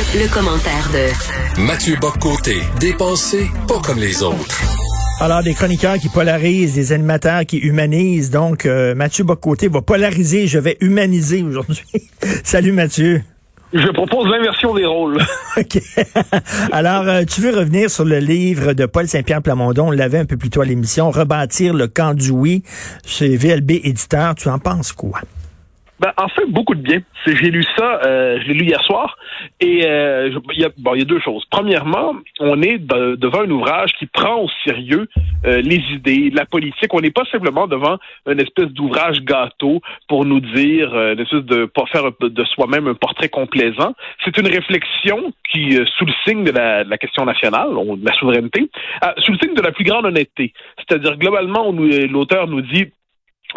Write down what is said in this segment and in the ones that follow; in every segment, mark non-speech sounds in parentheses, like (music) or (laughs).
Le, commentaire de Mathieu Boccoté, dépensé pas comme les autres. Alors, des chroniqueurs qui polarisent, des animateurs qui humanisent. Donc, euh, Mathieu Boccoté va polariser, je vais humaniser aujourd'hui. (laughs) Salut Mathieu. Je propose l'inversion des rôles. (laughs) OK. (laughs) Alors, euh, tu veux revenir sur le livre de Paul Saint-Pierre Plamondon, on l'avait un peu plus tôt à l'émission, Rebâtir le camp du oui, chez VLB Éditeur. Tu en penses quoi? Ben, en fait, beaucoup de bien. J'ai lu ça, euh, je l'ai lu hier soir, et euh, il y, a, bon, y a deux choses. Premièrement, on est devant un ouvrage qui prend au sérieux euh, les idées, la politique. On n'est pas simplement devant une espèce d'ouvrage gâteau pour nous dire, euh, une espèce de pas faire de soi-même un portrait complaisant. C'est une réflexion qui, euh, sous le signe de la, de la question nationale, de la souveraineté, sous le signe de la plus grande honnêteté. C'est-à-dire, globalement, l'auteur nous dit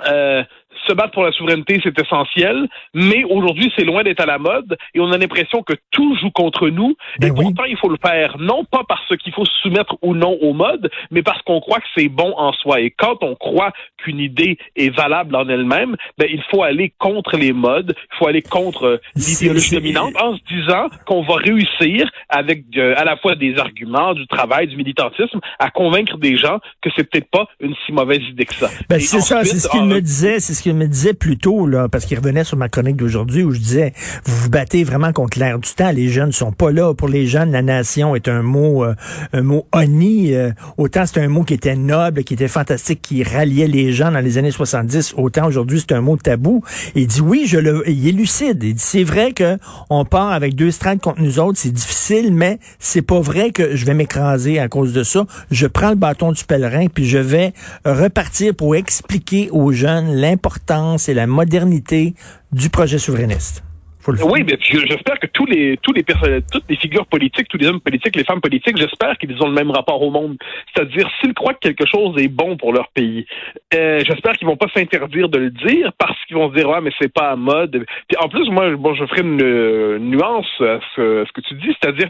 euh, se battre pour la souveraineté, c'est essentiel, mais aujourd'hui, c'est loin d'être à la mode et on a l'impression que tout joue contre nous. et ben pourtant, il faut le faire, non pas parce qu'il faut se soumettre ou non aux modes, mais parce qu'on croit que c'est bon en soi. Et quand on croit qu'une idée est valable en elle-même, ben, il faut aller contre les modes, il faut aller contre l'idéologie dominante en se disant qu'on va réussir avec euh, à la fois des arguments, du travail, du militantisme, à convaincre des gens que c'est peut-être pas une si mauvaise idée que ça. Ben, c'est ça, c'est ce qu'il me disait, c'est ce qu'il me disait plus tôt, là, parce qu'il revenait sur ma chronique d'aujourd'hui où je disais, vous vous battez vraiment contre l'air du temps. Les jeunes sont pas là. Pour les jeunes, la nation est un mot, euh, un mot honni. Euh, autant c'est un mot qui était noble, qui était fantastique, qui ralliait les gens dans les années 70. Autant aujourd'hui, c'est un mot tabou. Il dit oui, je le, il est lucide. Il dit c'est vrai que on part avec deux strates contre nous autres. C'est difficile, mais c'est pas vrai que je vais m'écraser à cause de ça. Je prends le bâton du pèlerin puis je vais repartir pour expliquer aux jeunes l'importance et la modernité du projet souverainiste. Oui, mais j'espère que tous les tous les toutes les figures politiques, tous les hommes politiques, les femmes politiques, j'espère qu'ils ont le même rapport au monde. C'est-à-dire, s'ils croient que quelque chose est bon pour leur pays, euh, j'espère qu'ils vont pas s'interdire de le dire parce qu'ils vont se dire ouais, mais c'est pas à mode. Puis en plus, moi, bon, je ferai une, nuance à ce, que tu dis, c'est-à-dire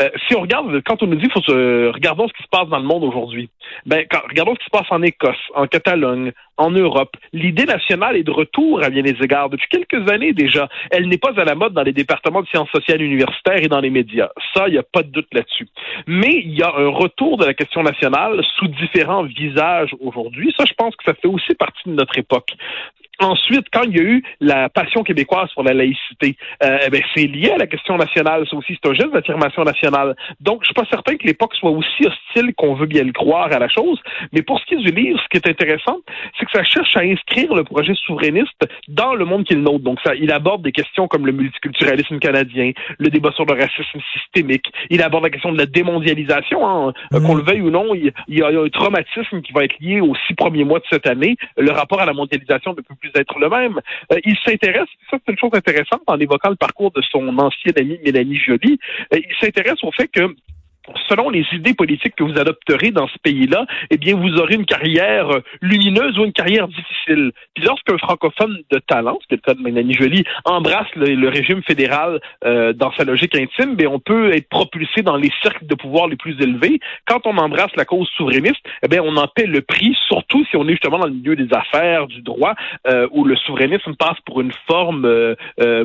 euh, si on regarde, quand on nous dit, faut se, regardons ce qui se passe dans le monde aujourd'hui. Ben, quand, regardons ce qui se passe en Écosse, en Catalogne, en Europe. L'idée nationale est de retour à bien des égards depuis quelques années déjà. Elle n'est pas à la mode dans les départements de sciences sociales universitaires et dans les médias. Ça, il n'y a pas de doute là-dessus. Mais il y a un retour de la question nationale sous différents visages aujourd'hui. Ça, je pense que ça fait aussi partie de notre époque. Ensuite, quand il y a eu la passion québécoise pour la laïcité, euh, ben, c'est lié à la question nationale. Ça aussi, c'est un geste d'affirmation nationale. Donc, je suis pas certain que l'époque soit aussi hostile qu'on veut bien le croire à la chose. Mais pour ce qui est du livre, ce qui est intéressant, c'est que ça cherche à inscrire le projet souverainiste dans le monde qui est le nôtre. Donc, ça, il aborde des questions comme le multiculturalisme canadien, le débat sur le racisme systémique. Il aborde la question de la démondialisation. Hein. Euh, qu'on le veuille ou non, il, y a un traumatisme qui va être lié aux six premiers mois de cette année. Le rapport à la mondialisation ne peut plus être le même. Euh, il s'intéresse, ça c'est une chose intéressante en évoquant le parcours de son ancienne amie Mélanie Joly, euh, il s'intéresse au fait que selon les idées politiques que vous adopterez dans ce pays-là, eh bien, vous aurez une carrière euh, lumineuse ou une carrière difficile. Puis lorsqu'un francophone de talent, est le cas de Mélanie Joly, embrasse le, régime fédéral euh, dans sa logique intime, bien, on peut être propulsé dans les cercles de pouvoir les plus élevés. Quand on embrasse la cause souverainiste, eh bien, on en paie le prix, surtout si on est justement dans le milieu des affaires, du droit, euh, où le souverainisme passe pour une forme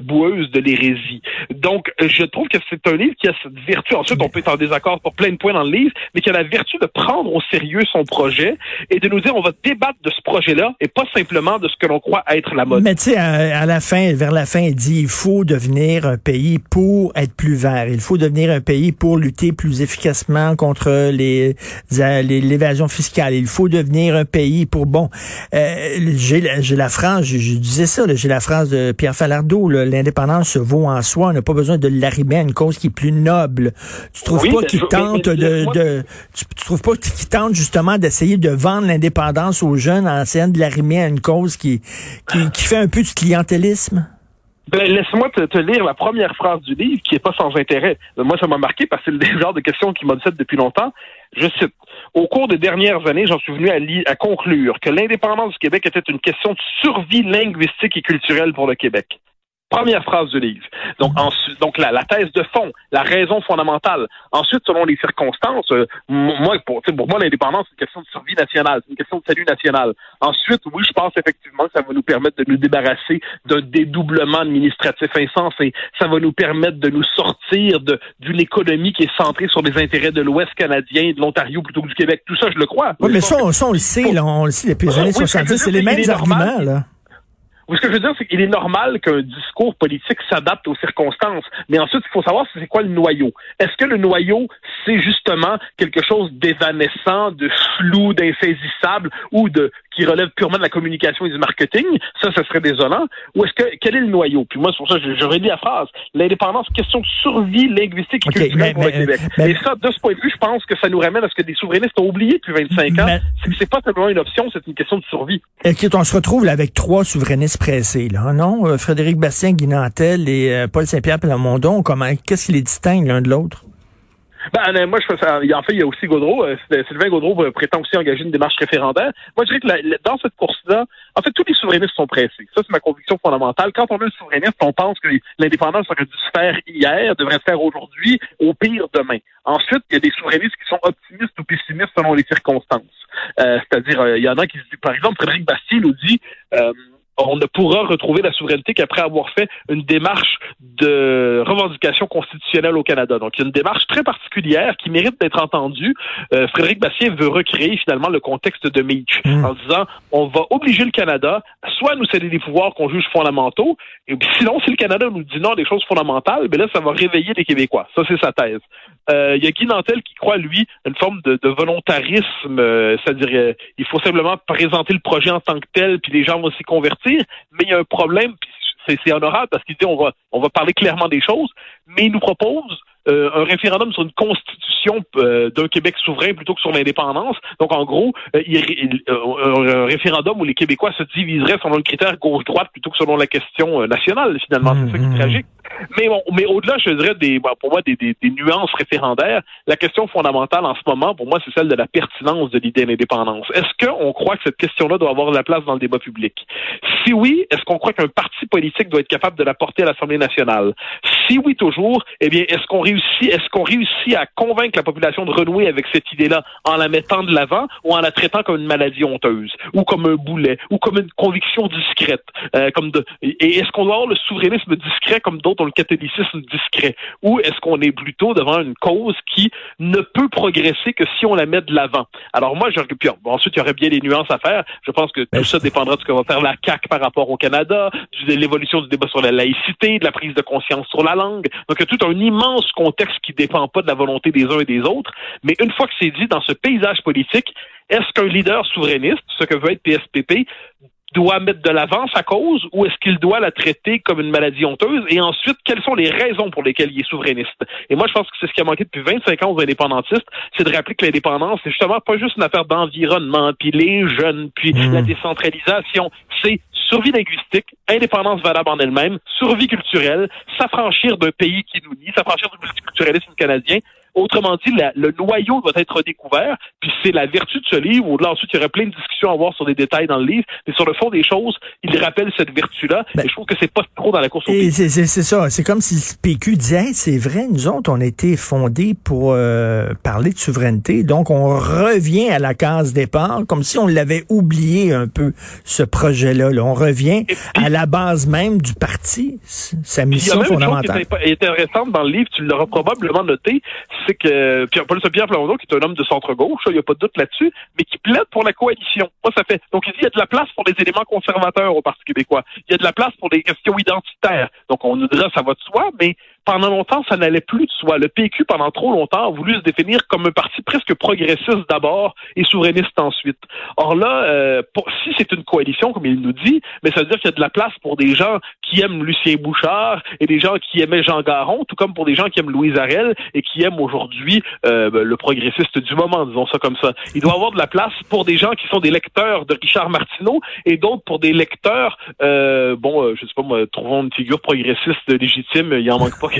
boueuse de l'hérésie. Donc, je trouve que c'est un livre qui a cette vertu. Ensuite, on peut être en désaccord pour plein de points dans le livre, mais qui a la vertu de prendre au sérieux son projet et de nous dire on va débattre de ce projet-là et pas simplement de ce que l'on croit être la mode. Mais tu sais, à, la fin, vers la fin, il dit il faut devenir un pays pour être plus vert. Il faut devenir un pays pour lutter plus efficacement contre les l'évasion fiscale. Il faut devenir un pays pour bon. Euh, j'ai la phrase, je, disais ça, j'ai la phrase de Pierre Falardeau l'indépendance se vaut en soi. On n'a pas besoin de l'arrimer à une cause qui est plus noble. Tu trouves pas qu'il tente de, tu, trouves pas qu'il tente justement d'essayer de vendre l'indépendance aux jeunes en essayant de l'arrimer à une cause qui, qui, fait un peu du clientélisme? Ben, laisse-moi te, lire la première phrase du livre qui est pas sans intérêt. Moi, ça m'a marqué parce que c'est le (laughs) genre de question qui dit depuis longtemps. Je cite. Au cours des dernières années, j'en suis venu à, à conclure que l'indépendance du Québec était une question de survie linguistique et culturelle pour le Québec. Première phrase du livre. Donc, ensuite, donc la, la, thèse de fond, la raison fondamentale. Ensuite, selon les circonstances, euh, moi, pour, pour moi, l'indépendance, c'est une question de survie nationale, c'est une question de salut national. Ensuite, oui, je pense effectivement que ça va nous permettre de nous débarrasser d'un dédoublement administratif insensé. Ça va nous permettre de nous sortir d'une économie qui est centrée sur les intérêts de l'Ouest canadien, de l'Ontario plutôt que du Québec. Tout ça, je le crois. Oui, mais ça, on, ça, on le sait, là, on le sait depuis les années 70. C'est les mêmes arguments, là ce que je veux dire, c'est qu'il est normal qu'un discours politique s'adapte aux circonstances. Mais ensuite, il faut savoir c'est quoi le noyau. Est-ce que le noyau, c'est justement quelque chose d'évanescent, de flou, d'insaisissable ou de qui relève purement de la communication et du marketing? Ça, ça serait désolant. Ou est-ce que quel est le noyau? Puis moi, c'est pour ça j'aurais dit la phrase. L'indépendance, question de survie linguistique et culturelle pour le Québec. et ça, de ce point de vue, je pense que ça nous ramène à ce que des souverainistes ont oublié depuis 25 ans. C'est que c'est pas simplement une option, c'est une question de survie. Écoute, on se retrouve là, avec trois souverainistes pressé, là, non? Euh, Frédéric Bastien, Guy Nantel et euh, Paul Saint-Pierre Plamondon, comment, qu'est-ce qui les distingue l'un de l'autre? Ben, euh, moi, je ça. En fait, il y a aussi Gaudreau. Sylvain Gaudreau prétend aussi engager une démarche référendaire. Moi, je dirais que dans cette course-là, en fait, tous les souverainistes sont pressés. Ça, c'est ma conviction fondamentale. Quand on est un souverainiste, on pense que l'indépendance aurait dû se faire hier, devrait se faire aujourd'hui, au pire demain. Ensuite, il y a des souverainistes qui sont optimistes ou pessimistes selon les circonstances. C'est-à-dire, il y en a qui se disent, par exemple, Frédéric Bastien nous dit, on ne pourra retrouver la souveraineté qu'après avoir fait une démarche de revendication constitutionnelle au Canada. Donc, il y a une démarche très particulière qui mérite d'être entendue. Euh, Frédéric Bastien veut recréer finalement le contexte de Meach hmm. en disant on va obliger le Canada soit à nous céder des pouvoirs qu'on juge fondamentaux, et sinon, si le Canada nous dit non des choses fondamentales, ben là, ça va réveiller les Québécois. Ça, c'est sa thèse. Euh, il y a Guy Nantel qui croit, lui, une forme de, volontarisme, euh, c'est-à-dire il faut simplement présenter le projet en tant que tel, puis les gens vont s'y convertir mais il y a un problème, c'est honorable parce qu'il dit on va on va parler clairement des choses, mais il nous propose euh, un référendum sur une constitution euh, d'un Québec souverain plutôt que sur l'indépendance. Donc, en gros, euh, un référendum où les Québécois se diviseraient selon le critère gauche-droite plutôt que selon la question nationale, finalement. C'est ça qui est tragique. Mais bon, mais au-delà, je dirais des, pour moi, des, des, nuances référendaires. La question fondamentale en ce moment, pour moi, c'est celle de la pertinence de l'idée d'indépendance. Est-ce qu'on croit que cette question-là doit avoir la place dans le débat public? Si oui, est-ce qu'on croit qu'un parti politique doit être capable de la porter à l'Assemblée nationale? Si oui, toujours, eh bien, est-ce qu'on réussit, est-ce qu'on réussit à convaincre la population de renouer avec cette idée-là en la mettant de l'avant ou en la traitant comme une maladie honteuse ou comme un boulet ou comme une conviction discrète, euh, comme de, et est-ce qu'on doit avoir le souverainisme discret comme d'autres le catholicisme discret? Ou est-ce qu'on est plutôt devant une cause qui ne peut progresser que si on la met de l'avant? Alors moi, je puis ensuite il y aurait bien des nuances à faire. Je pense que tout ça dépendra de ce que va faire la CAC par rapport au Canada, de l'évolution du débat sur la laïcité, de la prise de conscience sur la langue. Donc il y a tout un immense contexte qui dépend pas de la volonté des uns et des autres. Mais une fois que c'est dit, dans ce paysage politique, est-ce qu'un leader souverainiste, ce que veut être PSPP, doit mettre de l'avant sa cause ou est-ce qu'il doit la traiter comme une maladie honteuse? Et ensuite, quelles sont les raisons pour lesquelles il est souverainiste? Et moi, je pense que c'est ce qui a manqué depuis 25 ans aux indépendantistes, c'est de rappeler que l'indépendance, c'est justement pas juste une affaire d'environnement, puis les jeunes, puis mmh. la décentralisation. C'est survie linguistique, indépendance valable en elle-même, survie culturelle, s'affranchir d'un pays qui nous nie, s'affranchir du multiculturalisme canadien, Autrement dit, le noyau doit être redécouvert, puis c'est la vertu de ce livre. Au-delà, ensuite, il y aurait plein de discussions à avoir sur des détails dans le livre, mais sur le fond des choses, il rappelle cette vertu-là. Ben, je trouve que c'est pas trop dans la course au C'est ça. C'est comme si le PQ disait, c'est vrai, nous autres, on a été fondés pour euh, parler de souveraineté, donc on revient à la case départ, comme si on l'avait oublié un peu, ce projet-là. On revient à la base même du parti, sa mission fondamentale. Il y a intéressante dans le livre, tu l'auras probablement noté, c'est que Pierre, Paul Pierre Plamondon, qui est un homme de centre-gauche, il n'y a pas de doute là-dessus, mais qui plaide pour la coalition. Moi, ça fait. Donc, il dit il y a de la place pour des éléments conservateurs au Parti québécois. Il y a de la place pour des questions identitaires. Donc, on nous dira ça va de soi, mais pendant longtemps, ça n'allait plus de soi. Le PQ, pendant trop longtemps, a voulu se définir comme un parti presque progressiste d'abord et souverainiste ensuite. Or là, euh, si c'est une coalition, comme il nous dit, mais ça veut dire qu'il y a de la place pour des gens qui aiment Lucien Bouchard et des gens qui aimaient Jean Garon, tout comme pour des gens qui aiment Louise Arel et qui aiment aujourd'hui euh, ben, le progressiste du moment, disons ça comme ça. Il doit y avoir de la place pour des gens qui sont des lecteurs de Richard Martineau et d'autres pour des lecteurs, euh, bon, je sais pas moi, trouvons une figure progressiste légitime, il en manque pas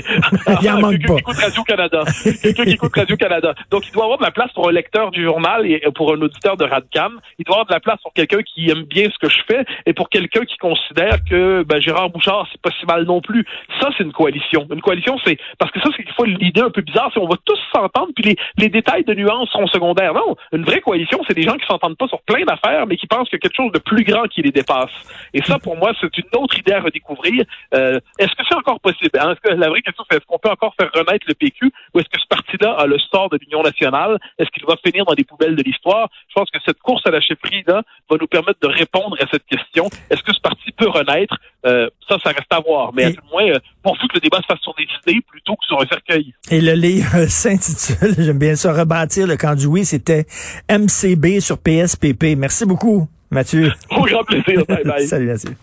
Donc, (laughs) il en (laughs) manque quelqu'un qui écoute Radio-Canada. quelqu'un qui écoute Radio-Canada. Donc, il doit avoir de la place pour un lecteur du journal et pour un auditeur de Radcam. Il doit avoir de la place pour quelqu'un qui aime bien ce que je fais et pour quelqu'un qui considère que ben, Gérard Bouchard, c'est pas si mal non plus. Ça, c'est une coalition. Une coalition, c'est parce que ça, c'est qu'il faut l'idée un peu bizarre, c'est on va tous s'entendre, puis les, les détails de nuances sont secondaires. Non, une vraie coalition, c'est des gens qui s'entendent pas sur plein d'affaires, mais qui pensent qu'il y a quelque chose de plus grand qui les dépasse. Et ça, pour moi, c'est une autre idée à redécouvrir. Euh, est-ce que c'est encore possible? Hein? Est-ce que la vraie question, c'est est-ce qu'on peut encore faire renaître le PQ ou est-ce que ce parti-là a le sort de l'Union nationale? Est-ce qu'il va finir dans les poubelles de l'histoire? Je pense que cette course à la chefferie-là va nous permettre de répondre à cette question. Est-ce que ce parti peut renaître? Euh, ça, ça reste à voir. Mais à tout le moins, euh, pourvu que le débat se fasse sur des idées plutôt que sur un cercueil. Et le livre (laughs) s'intitule, j'aime bien ça, Rebâtir le camp du oui, c'était MCB sur PSPP. Merci beaucoup, Mathieu. (laughs) Au grand plaisir. Bye bye. (laughs) Salut, Mathieu.